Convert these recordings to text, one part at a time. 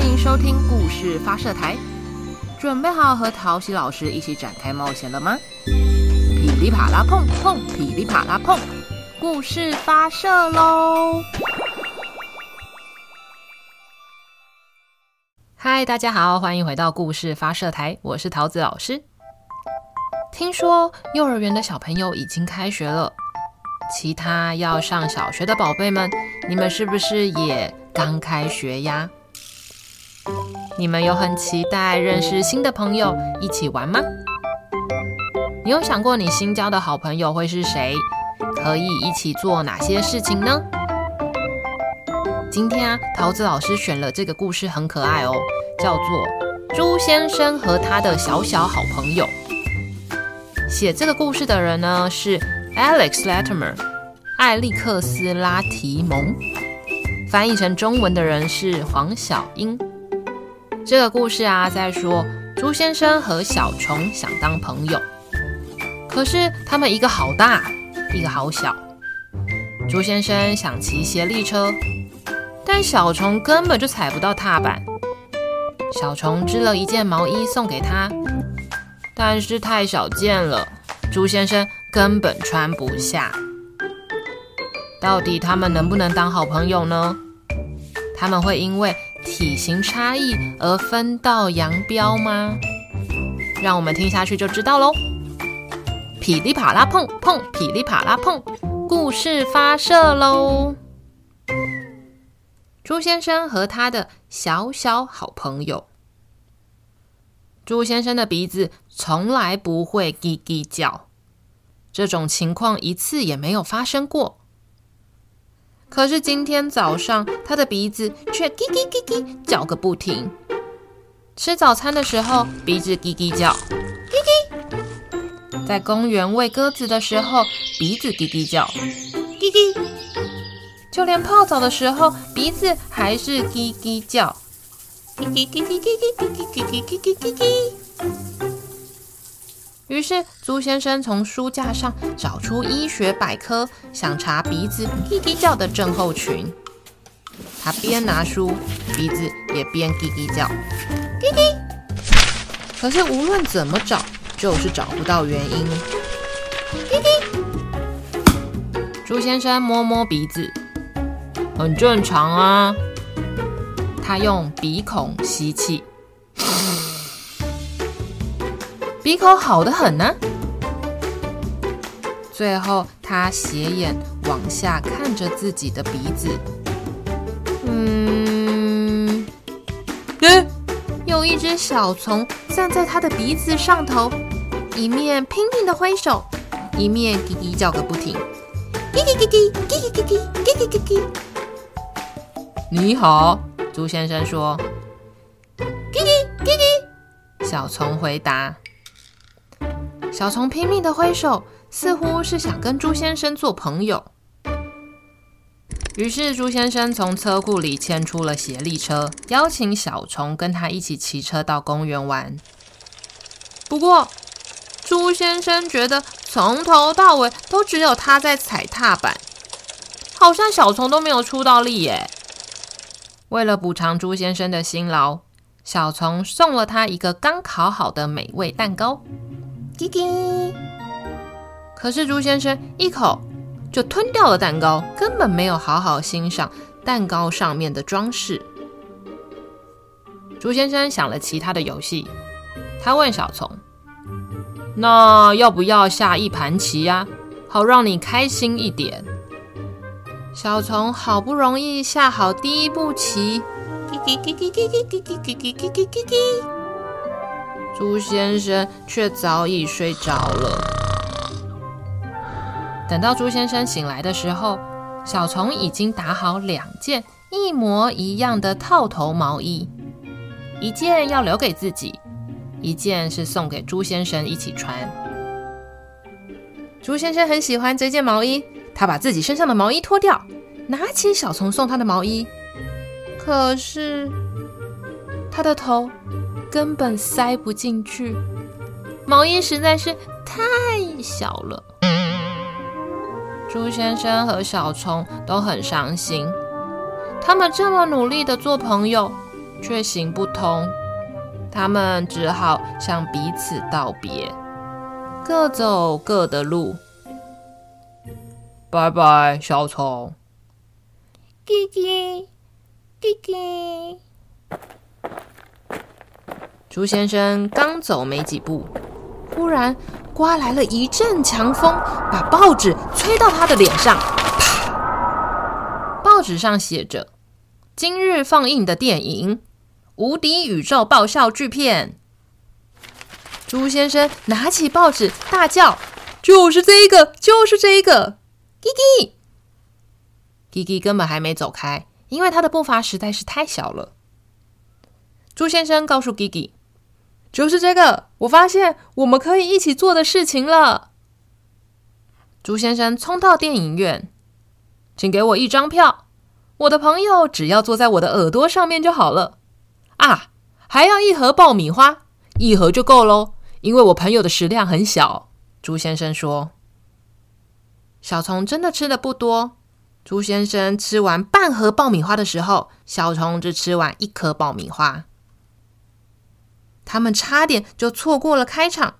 欢迎收听故事发射台，准备好和陶喜老师一起展开冒险了吗？噼里啪啦碰碰，噼里啪啦碰，故事发射喽！嗨，大家好，欢迎回到故事发射台，我是桃子老师。听说幼儿园的小朋友已经开学了，其他要上小学的宝贝们，你们是不是也刚开学呀？你们有很期待认识新的朋友，一起玩吗？你有想过你新交的好朋友会是谁？可以一起做哪些事情呢？今天啊，桃子老师选了这个故事，很可爱哦，叫做《猪先生和他的小小好朋友》。写这个故事的人呢是 Alex Latimer，艾利克斯拉提蒙，翻译成中文的人是黄小英。这个故事啊，在说猪先生和小虫想当朋友，可是他们一个好大，一个好小。猪先生想骑协力车，但小虫根本就踩不到踏板。小虫织了一件毛衣送给他，但是太小件了，猪先生根本穿不下。到底他们能不能当好朋友呢？他们会因为体型差异而分道扬镳吗？让我们听下去就知道喽。噼里啪啦碰碰，噼里啪啦碰，故事发射喽！猪先生和他的小小好朋友。猪先生的鼻子从来不会叽叽叫，这种情况一次也没有发生过。可是今天早上，他的鼻子却叽叽叽叽叫个不停。吃早餐的时候，鼻子叽叽叫，叽叽。在公园喂鸽子的时候，鼻子叽叽叫，叽叽。就连泡澡的时候，鼻子还是叽叽叫，叽叽叽叽叽叽叽叽叽叽叽叽。于是，猪先生从书架上找出医学百科，想查鼻子叽叽叫的症候群。他边拿书，鼻子也边叽叽叫，叽叽。可是无论怎么找，就是找不到原因。叽叽。猪先生摸摸鼻子，很正常啊。他用鼻孔吸气。鼻口好得很呢、啊。最后，他斜眼往下看着自己的鼻子，嗯，耶，有一只小虫站在他的鼻子上头，一面拼命的挥手，一面叽叽叫个不停，叽叽叽叽叽叽叽叽叽叽叽。你好，猪先生说。叽叽叽叽，小虫回答。小虫拼命地挥手，似乎是想跟猪先生做朋友。于是猪先生从车库里牵出了协力车，邀请小虫跟他一起骑车到公园玩。不过，猪先生觉得从头到尾都只有他在踩踏板，好像小虫都没有出到力耶。为了补偿猪先生的辛劳，小虫送了他一个刚烤好的美味蛋糕。叽叽！可是猪先生一口就吞掉了蛋糕，根本没有好好欣赏蛋糕上面的装饰。猪先生想了其他的游戏，他问小虫：“那要不要下一盘棋呀？好让你开心一点。”小虫好不容易下好第一步棋，叽叽叽叽叽叽叽叽叽叽叽叽叽。猪先生却早已睡着了。等到猪先生醒来的时候，小虫已经打好两件一模一样的套头毛衣，一件要留给自己，一件是送给猪先生一起穿。猪先生很喜欢这件毛衣，他把自己身上的毛衣脱掉，拿起小虫送他的毛衣，可是他的头。根本塞不进去，毛衣实在是太小了。猪先生和小虫都很伤心，他们这么努力的做朋友，却行不通，他们只好向彼此道别，各走各的路。拜拜，小虫。吉吉，吉吉。猪先生刚走没几步，忽然刮来了一阵强风，把报纸吹到他的脸上。啪！报纸上写着：“今日放映的电影《无敌宇宙爆笑巨片》。”猪先生拿起报纸，大叫：“就是这个，就是这个！”！”Gigi，Gigi 根本还没走开，因为他的步伐实在是太小了。猪先生告诉 Gigi。就是这个，我发现我们可以一起做的事情了。猪先生冲到电影院，请给我一张票。我的朋友只要坐在我的耳朵上面就好了。啊，还要一盒爆米花，一盒就够喽，因为我朋友的食量很小。猪先生说：“小虫真的吃的不多。”猪先生吃完半盒爆米花的时候，小虫只吃完一颗爆米花。他们差点就错过了开场，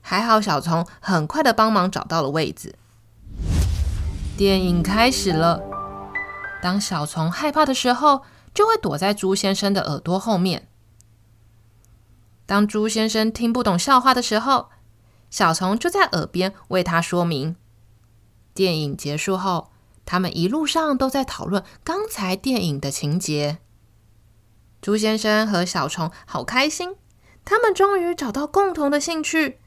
还好小虫很快的帮忙找到了位置。电影开始了，当小虫害怕的时候，就会躲在猪先生的耳朵后面。当猪先生听不懂笑话的时候，小虫就在耳边为他说明。电影结束后，他们一路上都在讨论刚才电影的情节。猪先生和小虫好开心。他们终于找到共同的兴趣，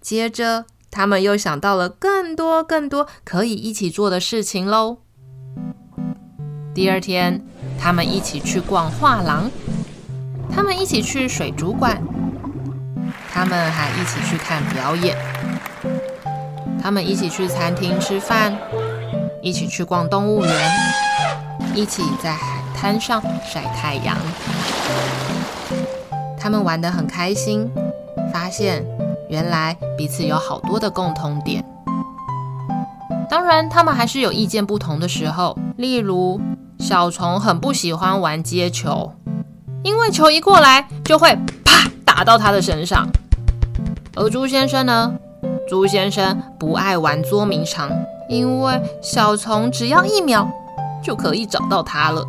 接着他们又想到了更多更多可以一起做的事情喽。第二天，他们一起去逛画廊，他们一起去水族馆，他们还一起去看表演，他们一起去餐厅吃饭，一起去逛动物园，一起在海滩上晒太阳。他们玩得很开心，发现原来彼此有好多的共同点。当然，他们还是有意见不同的时候。例如，小虫很不喜欢玩接球，因为球一过来就会啪打到他的身上。而猪先生呢？猪先生不爱玩捉迷藏，因为小虫只要一秒就可以找到他了。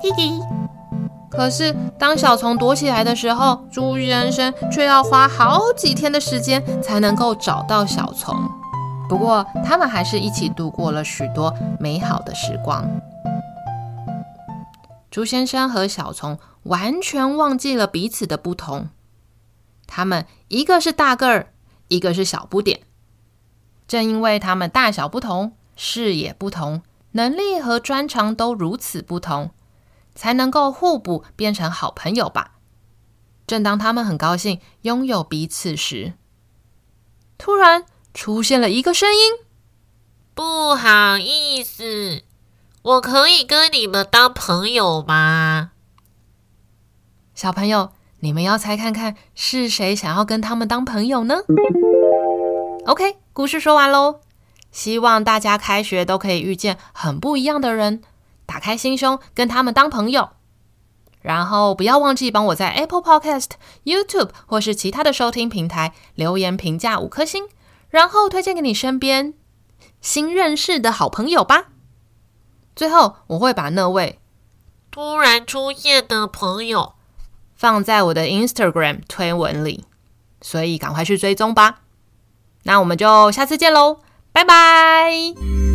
嘿嘿。可是，当小虫躲起来的时候，猪先生却要花好几天的时间才能够找到小虫。不过，他们还是一起度过了许多美好的时光。猪先生和小虫完全忘记了彼此的不同，他们一个是大个儿，一个是小不点。正因为他们大小不同，视野不同，能力和专长都如此不同。才能够互补，变成好朋友吧。正当他们很高兴拥有彼此时，突然出现了一个声音：“不好意思，我可以跟你们当朋友吗？”小朋友，你们要猜看看是谁想要跟他们当朋友呢？OK，故事说完喽。希望大家开学都可以遇见很不一样的人。打开心胸，跟他们当朋友，然后不要忘记帮我在 Apple Podcast、YouTube 或是其他的收听平台留言评价五颗星，然后推荐给你身边新认识的好朋友吧。最后，我会把那位突然出现的朋友放在我的 Instagram 推文里，所以赶快去追踪吧。那我们就下次见喽，拜拜。